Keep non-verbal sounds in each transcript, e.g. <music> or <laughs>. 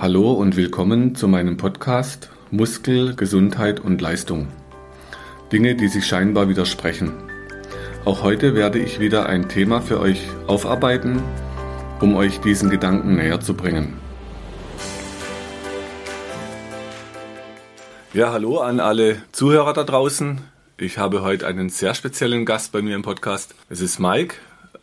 Hallo und willkommen zu meinem Podcast Muskel, Gesundheit und Leistung. Dinge, die sich scheinbar widersprechen. Auch heute werde ich wieder ein Thema für euch aufarbeiten, um euch diesen Gedanken näher zu bringen. Ja, hallo an alle Zuhörer da draußen. Ich habe heute einen sehr speziellen Gast bei mir im Podcast. Es ist Mike,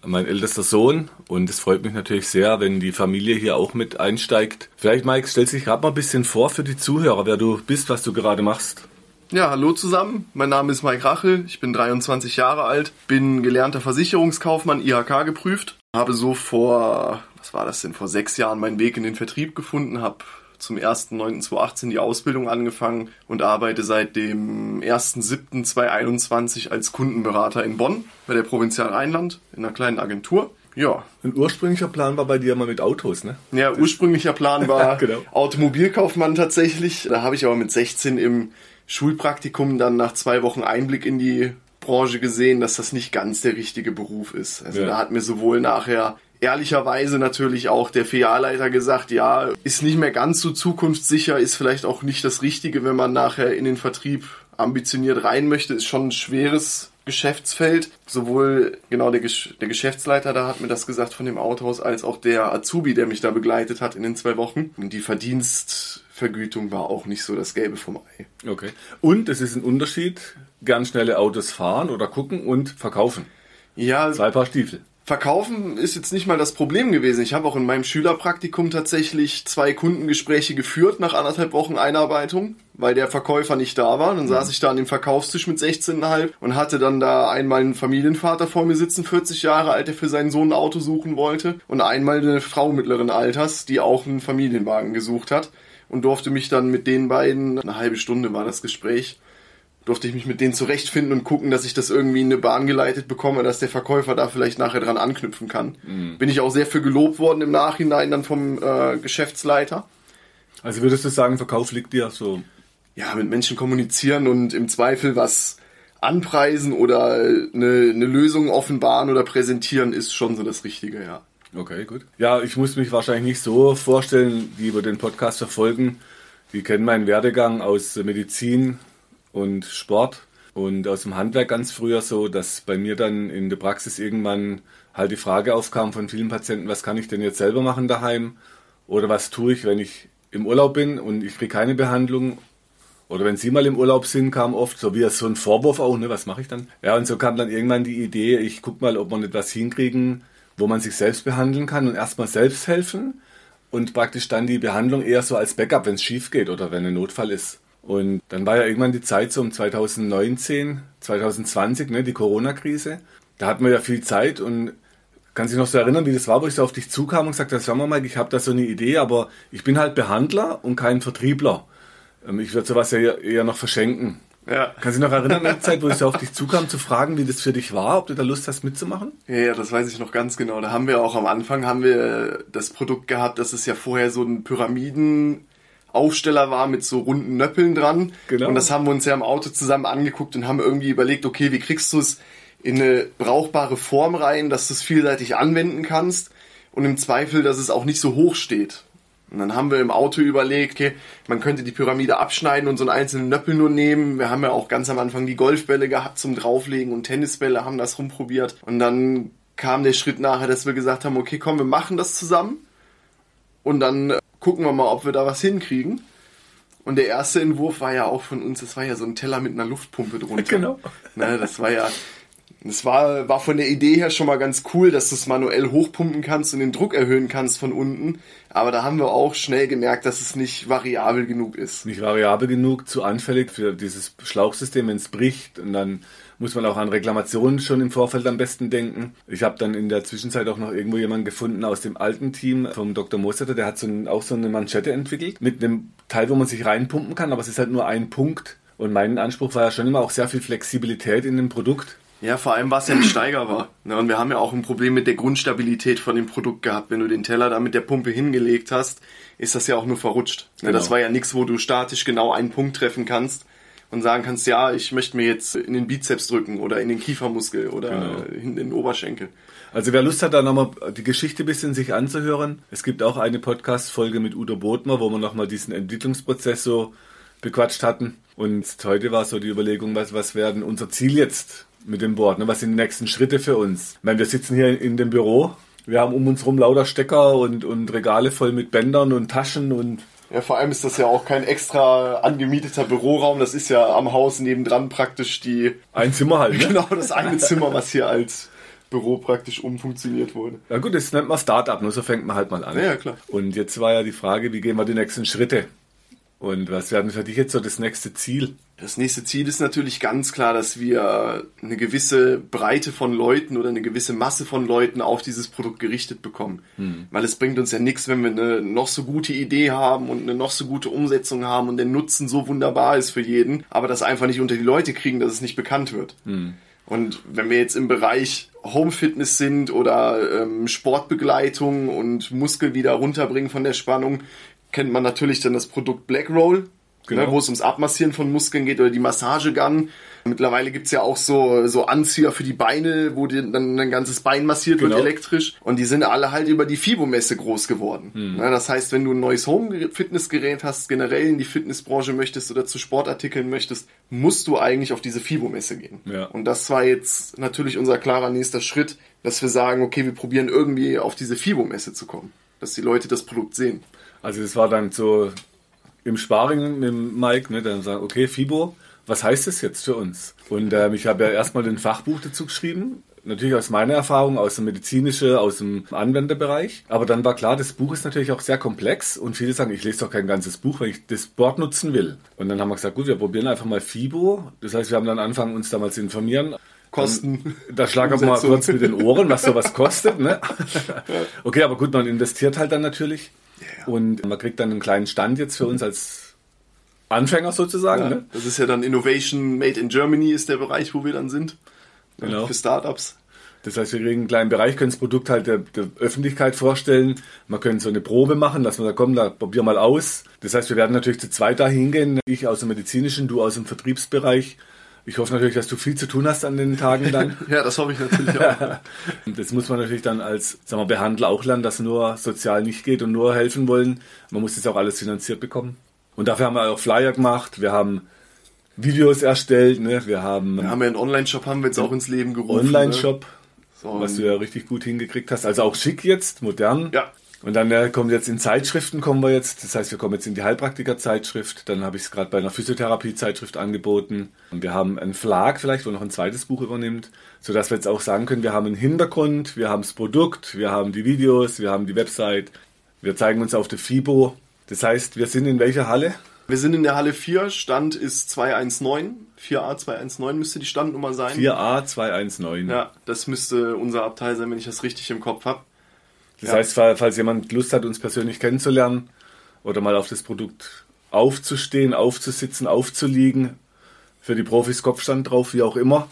mein ältester Sohn. Und es freut mich natürlich sehr, wenn die Familie hier auch mit einsteigt. Vielleicht, Mike, stellst dich gerade mal ein bisschen vor für die Zuhörer, wer du bist, was du gerade machst. Ja, hallo zusammen. Mein Name ist Mike Rachel. Ich bin 23 Jahre alt, bin gelernter Versicherungskaufmann, IHK geprüft. Habe so vor, was war das denn, vor sechs Jahren meinen Weg in den Vertrieb gefunden, habe zum 1.9.2018 die Ausbildung angefangen und arbeite seit dem 1.7.2021 als Kundenberater in Bonn bei der Provinzial Rheinland in einer kleinen Agentur. Ja. Ein ursprünglicher Plan war bei dir mal mit Autos, ne? Ja, ursprünglicher Plan war <laughs> genau. Automobilkaufmann tatsächlich. Da habe ich aber mit 16 im Schulpraktikum dann nach zwei Wochen Einblick in die Branche gesehen, dass das nicht ganz der richtige Beruf ist. Also ja. da hat mir sowohl nachher ehrlicherweise natürlich auch der Filialleiter gesagt, ja, ist nicht mehr ganz so zukunftssicher, ist vielleicht auch nicht das Richtige, wenn man nachher in den Vertrieb ambitioniert rein möchte, ist schon ein schweres Geschäftsfeld. Sowohl genau der, Gesch der Geschäftsleiter da hat mir das gesagt von dem Autohaus, als auch der Azubi, der mich da begleitet hat in den zwei Wochen. Und die Verdienstvergütung war auch nicht so das Gelbe vom Ei. Okay. Und es ist ein Unterschied, gern schnelle Autos fahren oder gucken und verkaufen. Ja. Zwei Paar Stiefel. Verkaufen ist jetzt nicht mal das Problem gewesen. Ich habe auch in meinem Schülerpraktikum tatsächlich zwei Kundengespräche geführt nach anderthalb Wochen Einarbeitung, weil der Verkäufer nicht da war. Dann mhm. saß ich da an dem Verkaufstisch mit 16,5 und hatte dann da einmal einen Familienvater vor mir sitzen, 40 Jahre alt, der für seinen Sohn ein Auto suchen wollte und einmal eine Frau mittleren Alters, die auch einen Familienwagen gesucht hat und durfte mich dann mit den beiden, eine halbe Stunde war das Gespräch, durfte ich mich mit denen zurechtfinden und gucken, dass ich das irgendwie in eine Bahn geleitet bekomme, dass der Verkäufer da vielleicht nachher dran anknüpfen kann. Mhm. Bin ich auch sehr für gelobt worden im Nachhinein dann vom äh, Geschäftsleiter. Also würdest du sagen, Verkauf liegt dir so? Ja, mit Menschen kommunizieren und im Zweifel was anpreisen oder eine, eine Lösung offenbaren oder präsentieren ist schon so das Richtige, ja. Okay, gut. Ja, ich muss mich wahrscheinlich nicht so vorstellen, die über den Podcast verfolgen. Die kennen meinen Werdegang aus Medizin, und Sport und aus dem Handwerk ganz früher so, dass bei mir dann in der Praxis irgendwann halt die Frage aufkam von vielen Patienten, was kann ich denn jetzt selber machen daheim oder was tue ich, wenn ich im Urlaub bin und ich kriege keine Behandlung oder wenn Sie mal im Urlaub sind, kam oft so wie so ein Vorwurf auch, ne, was mache ich dann? Ja, und so kam dann irgendwann die Idee, ich gucke mal, ob wir etwas hinkriegen, wo man sich selbst behandeln kann und erstmal selbst helfen und praktisch dann die Behandlung eher so als Backup, wenn es schief geht oder wenn ein Notfall ist. Und dann war ja irgendwann die Zeit so um 2019, 2020, ne, die Corona-Krise. Da hatten wir ja viel Zeit und kann sich noch so erinnern, wie das war, wo ich so auf dich zukam und gesagt habe, sag mal, ich habe da so eine Idee, aber ich bin halt Behandler und kein Vertriebler. Ähm, ich würde sowas ja eher noch verschenken. Ja. Kannst du dich noch erinnern an die Zeit, wo ich so auf dich zukam, zu fragen, wie das für dich war, ob du da Lust hast mitzumachen? Ja, ja, das weiß ich noch ganz genau. Da haben wir auch am Anfang haben wir das Produkt gehabt, das ist ja vorher so ein Pyramiden Aufsteller war mit so runden Nöppeln dran. Genau. Und das haben wir uns ja im Auto zusammen angeguckt und haben irgendwie überlegt, okay, wie kriegst du es in eine brauchbare Form rein, dass du es vielseitig anwenden kannst und im Zweifel, dass es auch nicht so hoch steht. Und dann haben wir im Auto überlegt, okay, man könnte die Pyramide abschneiden und so einen einzelnen Nöppel nur nehmen. Wir haben ja auch ganz am Anfang die Golfbälle gehabt zum Drauflegen und Tennisbälle, haben das rumprobiert. Und dann kam der Schritt nachher, dass wir gesagt haben, okay, komm, wir machen das zusammen. Und dann gucken wir mal, ob wir da was hinkriegen. Und der erste Entwurf war ja auch von uns, das war ja so ein Teller mit einer Luftpumpe drunter. <laughs> Genau. Ne, das war ja, das war, war von der Idee her schon mal ganz cool, dass du es manuell hochpumpen kannst und den Druck erhöhen kannst von unten. Aber da haben wir auch schnell gemerkt, dass es nicht variabel genug ist. Nicht variabel genug, zu anfällig für dieses Schlauchsystem, wenn es bricht und dann muss man auch an Reklamationen schon im Vorfeld am besten denken. Ich habe dann in der Zwischenzeit auch noch irgendwo jemanden gefunden aus dem alten Team vom Dr. Mosetter, der hat so ein, auch so eine Manschette entwickelt mit einem Teil, wo man sich reinpumpen kann, aber es ist halt nur ein Punkt. Und mein Anspruch war ja schon immer auch sehr viel Flexibilität in dem Produkt. Ja, vor allem, was ja ein Steiger war. Ne? Und wir haben ja auch ein Problem mit der Grundstabilität von dem Produkt gehabt. Wenn du den Teller da mit der Pumpe hingelegt hast, ist das ja auch nur verrutscht. Ne? Genau. Das war ja nichts, wo du statisch genau einen Punkt treffen kannst und sagen kannst, ja, ich möchte mir jetzt in den Bizeps drücken oder in den Kiefermuskel oder genau. in den Oberschenkel. Also wer Lust hat, da nochmal die Geschichte ein bisschen sich anzuhören. Es gibt auch eine Podcast-Folge mit Udo Bodmer, wo wir nochmal diesen Entwicklungsprozess so bequatscht hatten. Und heute war so die Überlegung, was, was werden unser Ziel jetzt mit dem Board? Ne? Was sind die nächsten Schritte für uns? Ich meine, wir sitzen hier in dem Büro. Wir haben um uns rum lauter Stecker und, und Regale voll mit Bändern und Taschen und ja, vor allem ist das ja auch kein extra angemieteter Büroraum. Das ist ja am Haus nebendran praktisch die. Ein Zimmer halt. Ne? <laughs> Genau, das eine Zimmer, was hier als Büro praktisch umfunktioniert wurde. Ja gut, das nennt man Startup, nur so fängt man halt mal an. Ja, ja, klar. Und jetzt war ja die Frage, wie gehen wir die nächsten Schritte? Und was werden für dich jetzt so das nächste Ziel? Das nächste Ziel ist natürlich ganz klar, dass wir eine gewisse Breite von Leuten oder eine gewisse Masse von Leuten auf dieses Produkt gerichtet bekommen. Hm. Weil es bringt uns ja nichts, wenn wir eine noch so gute Idee haben und eine noch so gute Umsetzung haben und der Nutzen so wunderbar ist für jeden, aber das einfach nicht unter die Leute kriegen, dass es nicht bekannt wird. Hm. Und wenn wir jetzt im Bereich Home Fitness sind oder ähm, Sportbegleitung und Muskel wieder runterbringen von der Spannung, kennt man natürlich dann das Produkt Black Roll genau. ne, wo es ums Abmassieren von Muskeln geht oder die Massagegun. Mittlerweile gibt's ja auch so, so Anzieher für die Beine, wo die, dann ein ganzes Bein massiert genau. wird elektrisch. Und die sind alle halt über die FIBO-Messe groß geworden. Hm. Ne, das heißt, wenn du ein neues Home-Fitnessgerät hast, generell in die Fitnessbranche möchtest oder zu Sportartikeln möchtest, musst du eigentlich auf diese FIBO-Messe gehen. Ja. Und das war jetzt natürlich unser klarer nächster Schritt, dass wir sagen, okay, wir probieren irgendwie auf diese FIBO-Messe zu kommen. Dass die Leute das Produkt sehen. Also das war dann so im Sparring mit Mike, ne, dann sagen, okay, FIBO, was heißt das jetzt für uns? Und ähm, ich habe ja erstmal ein Fachbuch dazu geschrieben, natürlich aus meiner Erfahrung, aus dem medizinischen, aus dem Anwenderbereich. Aber dann war klar, das Buch ist natürlich auch sehr komplex und viele sagen, ich lese doch kein ganzes Buch, wenn ich das Board nutzen will. Und dann haben wir gesagt, gut, wir probieren einfach mal FIBO. Das heißt, wir haben dann angefangen, uns damals zu informieren. Kosten. Da schlagen wir mal kurz mit den Ohren, was sowas kostet. Ne? <laughs> Okay, aber gut, man investiert halt dann natürlich. Und man kriegt dann einen kleinen Stand jetzt für uns als Anfänger sozusagen. Ja, ne? Das ist ja dann Innovation Made in Germany ist der Bereich, wo wir dann sind. Genau. Für Startups. Das heißt, wir kriegen einen kleinen Bereich, können das Produkt halt der, der, Öffentlichkeit vorstellen. Man können so eine Probe machen, dass man da kommt, da probier mal aus. Das heißt, wir werden natürlich zu zweit da hingehen. Ich aus dem medizinischen, du aus dem Vertriebsbereich. Ich hoffe natürlich, dass du viel zu tun hast an den Tagen dann. <laughs> ja, das hoffe ich natürlich auch. <laughs> das muss man natürlich dann als sagen wir, Behandler auch lernen, dass nur sozial nicht geht und nur helfen wollen. Man muss das auch alles finanziert bekommen. Und dafür haben wir auch Flyer gemacht. Wir haben Videos erstellt. Ne? Wir haben, wir haben ja einen Online-Shop, haben wir jetzt auch ins Leben gerufen. Online-Shop, ne? so, was du ja richtig gut hingekriegt hast. Also auch schick jetzt, modern. Ja. Und dann äh, kommt jetzt in Zeitschriften kommen wir jetzt. Das heißt, wir kommen jetzt in die Heilpraktiker-Zeitschrift. Dann habe ich es gerade bei einer Physiotherapie-Zeitschrift angeboten. Und wir haben einen Flag vielleicht, wo noch ein zweites Buch übernimmt, sodass wir jetzt auch sagen können, wir haben einen Hintergrund, wir haben das Produkt, wir haben die Videos, wir haben die Website. Wir zeigen uns auf der FIBO. Das heißt, wir sind in welcher Halle? Wir sind in der Halle 4, Stand ist 219. 4A 219 müsste die Standnummer sein. 4A 219. Ja, das müsste unser Abteil sein, wenn ich das richtig im Kopf habe. Das ja. heißt, falls jemand Lust hat, uns persönlich kennenzulernen oder mal auf das Produkt aufzustehen, aufzusitzen, aufzuliegen, für die Profis Kopfstand drauf, wie auch immer.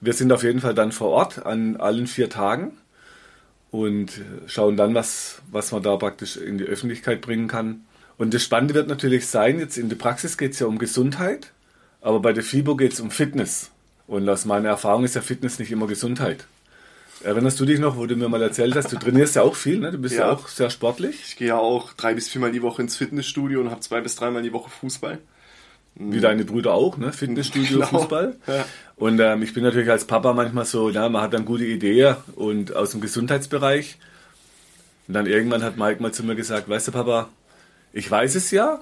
Wir sind auf jeden Fall dann vor Ort an allen vier Tagen und schauen dann, was, was man da praktisch in die Öffentlichkeit bringen kann. Und das Spannende wird natürlich sein, jetzt in der Praxis geht es ja um Gesundheit, aber bei der FIBO geht es um Fitness. Und aus meiner Erfahrung ist ja Fitness nicht immer Gesundheit. Erinnerst du dich noch, wo du mir mal erzählt hast, du trainierst ja auch viel, ne? Du bist ja, ja auch sehr sportlich. Ich gehe ja auch drei bis viermal die Woche ins Fitnessstudio und habe zwei bis dreimal die Woche Fußball. Wie deine Brüder auch, ne? Fitnessstudio, genau. Fußball. Ja. Und ähm, ich bin natürlich als Papa manchmal so, ja, man hat dann gute Ideen und aus dem Gesundheitsbereich. Und dann irgendwann hat Mike mal zu mir gesagt, weißt du Papa, ich weiß es ja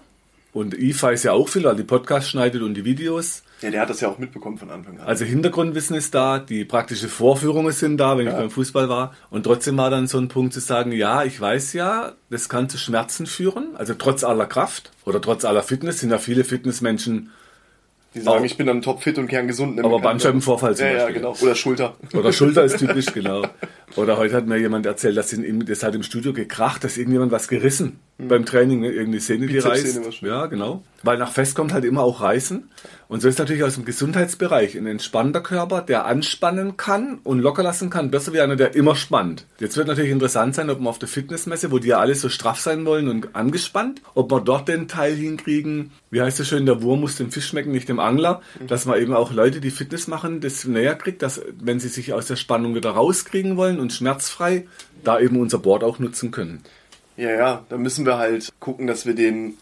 und ich weiß ja auch viel, weil die Podcasts schneidet und die Videos. Ja, der hat das ja auch mitbekommen von Anfang an. Also Hintergrundwissen ist da, die praktische Vorführungen sind da, wenn ja. ich beim Fußball war. Und trotzdem war dann so ein Punkt zu sagen, ja, ich weiß ja, das kann zu Schmerzen führen. Also trotz aller Kraft oder trotz aller Fitness sind ja viele Fitnessmenschen die sagen, auch, ich bin dann topfit und kerngesund. Aber Bandscheibenvorfall zum ja, Beispiel. Ja, genau. Oder Schulter. Oder Schulter ist typisch, <laughs> genau. Oder heute hat mir jemand erzählt, dass in, das hat im Studio gekracht, dass irgendjemand was gerissen mhm. beim Training, ne? irgendeine Szene, die reißt. Ja, genau. Weil nach Fest kommt halt immer auch Reißen. Und so ist natürlich aus dem Gesundheitsbereich ein entspannter Körper, der anspannen kann und locker lassen kann, besser wie einer, der immer spannt. Jetzt wird natürlich interessant sein, ob man auf der Fitnessmesse, wo die ja alle so straff sein wollen und angespannt, ob wir dort den Teil hinkriegen, wie heißt es schön, der Wurm muss dem Fisch schmecken, nicht dem Angler, mhm. dass man eben auch Leute, die Fitness machen, das näher kriegt, dass wenn sie sich aus der Spannung wieder rauskriegen wollen und schmerzfrei, da eben unser Board auch nutzen können. Ja, ja, da müssen wir halt gucken, dass wir den,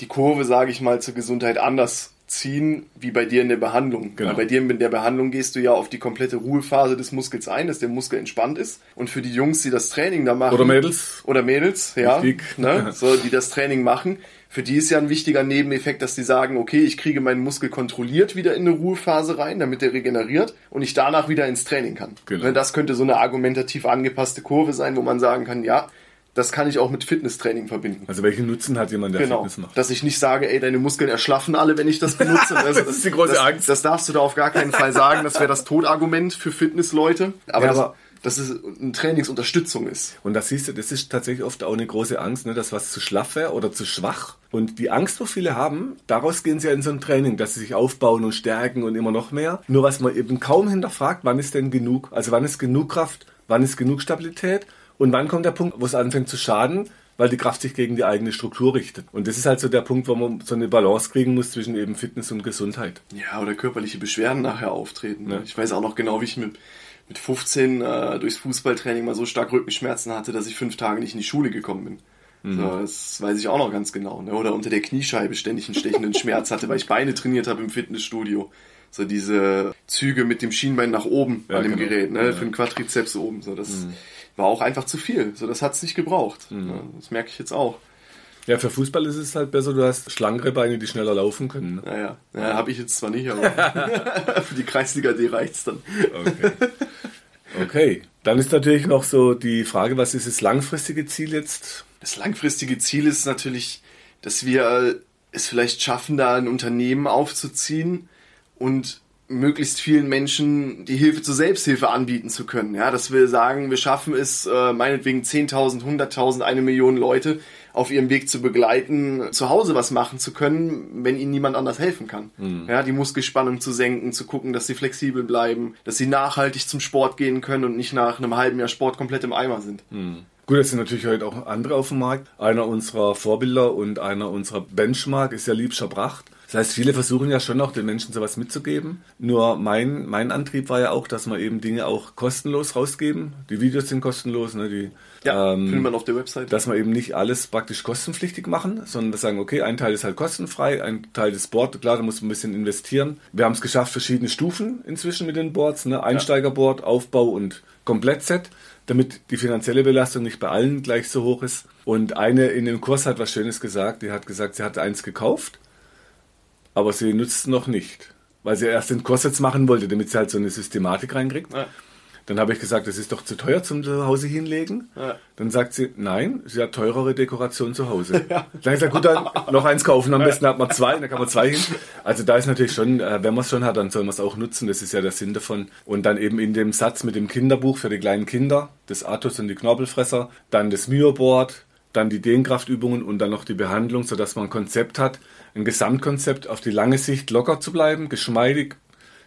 die Kurve, sage ich mal, zur Gesundheit anders ziehen, wie bei dir in der Behandlung. Genau. Weil bei dir in der Behandlung gehst du ja auf die komplette Ruhephase des Muskels ein, dass der Muskel entspannt ist. Und für die Jungs, die das Training da machen. Oder Mädels. Oder Mädels, ja. Ne, so, die das Training machen. Für die ist ja ein wichtiger Nebeneffekt, dass die sagen, okay, ich kriege meinen Muskel kontrolliert wieder in eine Ruhephase rein, damit der regeneriert und ich danach wieder ins Training kann. Genau. Ne, das könnte so eine argumentativ angepasste Kurve sein, wo man sagen kann, ja, das kann ich auch mit Fitnesstraining verbinden. Also welchen Nutzen hat jemand, der genau. Fitness macht? Dass ich nicht sage, ey, deine Muskeln erschlaffen alle, wenn ich das benutze. das, <laughs> das, ist die große das, Angst. Das darfst du da auf gar keinen Fall sagen. Das wäre das Todargument für Fitnessleute. Aber, ja, aber dass es eine Trainingsunterstützung ist. Und das siehst du, das ist tatsächlich oft auch eine große Angst, ne, dass was zu schlaff wäre oder zu schwach. Und die Angst, wo viele haben, daraus gehen sie ja in so ein Training, dass sie sich aufbauen und stärken und immer noch mehr. Nur was man eben kaum hinterfragt, wann ist denn genug? Also wann ist genug Kraft? Wann ist genug Stabilität? Und wann kommt der Punkt, wo es anfängt zu schaden? weil die Kraft sich gegen die eigene Struktur richtet. Und das ist halt so der Punkt, wo man so eine Balance kriegen muss zwischen eben Fitness und Gesundheit. Ja, oder körperliche Beschwerden nachher auftreten. Ne? Ich weiß auch noch genau, wie ich mit, mit 15 äh, durchs Fußballtraining mal so stark Rückenschmerzen hatte, dass ich fünf Tage nicht in die Schule gekommen bin. Mhm. So, das weiß ich auch noch ganz genau. Ne? Oder unter der Kniescheibe ständig einen stechenden Schmerz hatte, weil ich Beine trainiert habe im Fitnessstudio. So diese Züge mit dem Schienbein nach oben ja, an dem genau. Gerät, ne? Ja. für den Quadrizeps oben. So, das, mhm war auch einfach zu viel. So, das hat es nicht gebraucht. Mhm. Das merke ich jetzt auch. Ja, für Fußball ist es halt besser, du hast schlankere Beine, die schneller laufen können. Ne? Naja, ja, habe ich jetzt zwar nicht, aber <laughs> für die Kreisliga D reicht es dann. Okay. okay, dann ist natürlich noch so die Frage, was ist das langfristige Ziel jetzt? Das langfristige Ziel ist natürlich, dass wir es vielleicht schaffen, da ein Unternehmen aufzuziehen und möglichst vielen Menschen die Hilfe zur Selbsthilfe anbieten zu können. Ja, dass wir sagen, wir schaffen es, äh, meinetwegen 10.000, 100.000, eine Million Leute auf ihrem Weg zu begleiten, zu Hause was machen zu können, wenn ihnen niemand anders helfen kann. Mhm. Ja, die Muskelspannung zu senken, zu gucken, dass sie flexibel bleiben, dass sie nachhaltig zum Sport gehen können und nicht nach einem halben Jahr Sport komplett im Eimer sind. Mhm. Gut, es sind natürlich heute auch andere auf dem Markt. Einer unserer Vorbilder und einer unserer Benchmark ist ja Liebscher Bracht. Das heißt, viele versuchen ja schon noch den Menschen sowas mitzugeben. Nur mein, mein Antrieb war ja auch, dass wir eben Dinge auch kostenlos rausgeben. Die Videos sind kostenlos, ne? Die, ja, ähm, findet man auf der Website. Dass wir eben nicht alles praktisch kostenpflichtig machen, sondern wir sagen, okay, ein Teil ist halt kostenfrei, ein Teil des Board, klar, da muss man ein bisschen investieren. Wir haben es geschafft, verschiedene Stufen inzwischen mit den Boards, ne? Einsteigerboard, Aufbau und Komplettset damit die finanzielle Belastung nicht bei allen gleich so hoch ist. Und eine in dem Kurs hat was Schönes gesagt. Die hat gesagt, sie hat eins gekauft aber sie nutzt es noch nicht, weil sie erst den Kurs jetzt machen wollte, damit sie halt so eine Systematik reinkriegt. Ja. Dann habe ich gesagt, das ist doch zu teuer zum Zuhause hinlegen. Ja. Dann sagt sie, nein, sie hat teurere Dekoration zu Hause. <laughs> Ja. Dann habe ich gesagt, gut, dann noch eins kaufen, am besten hat man zwei, dann kann man zwei hin. Also da ist natürlich schon, äh, wenn man es schon hat, dann soll man es auch nutzen, das ist ja der Sinn davon. Und dann eben in dem Satz mit dem Kinderbuch für die kleinen Kinder, das Athos und die Knorpelfresser, dann das Myoboard, dann die Dehnkraftübungen und dann noch die Behandlung, sodass man ein Konzept hat, ein Gesamtkonzept auf die lange Sicht locker zu bleiben, geschmeidig,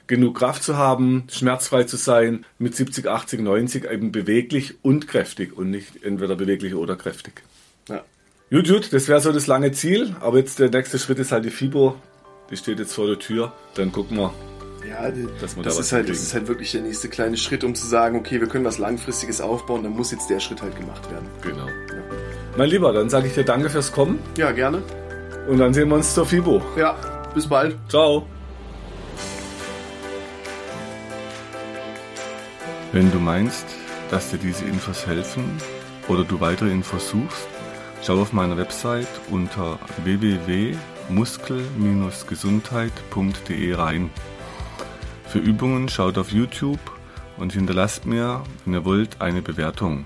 genug Kraft zu haben, schmerzfrei zu sein, mit 70, 80, 90 eben beweglich und kräftig und nicht entweder beweglich oder kräftig. Ja. Gut, gut, das wäre so das lange Ziel, aber jetzt der nächste Schritt ist halt die FIBO, die steht jetzt vor der Tür, dann gucken wir. Ja, das, da ist halt, das ist halt wirklich der nächste kleine Schritt, um zu sagen, okay, wir können was Langfristiges aufbauen, dann muss jetzt der Schritt halt gemacht werden. Genau. Ja. Mein Lieber, dann sage ich dir danke fürs Kommen. Ja, gerne. Und dann sehen wir uns zur FIBO. Ja, bis bald. Ciao. Wenn du meinst, dass dir diese Infos helfen oder du weitere Infos suchst, schau auf meiner Website unter www.muskel-gesundheit.de rein. Für Übungen schaut auf YouTube und hinterlasst mir, wenn ihr wollt, eine Bewertung.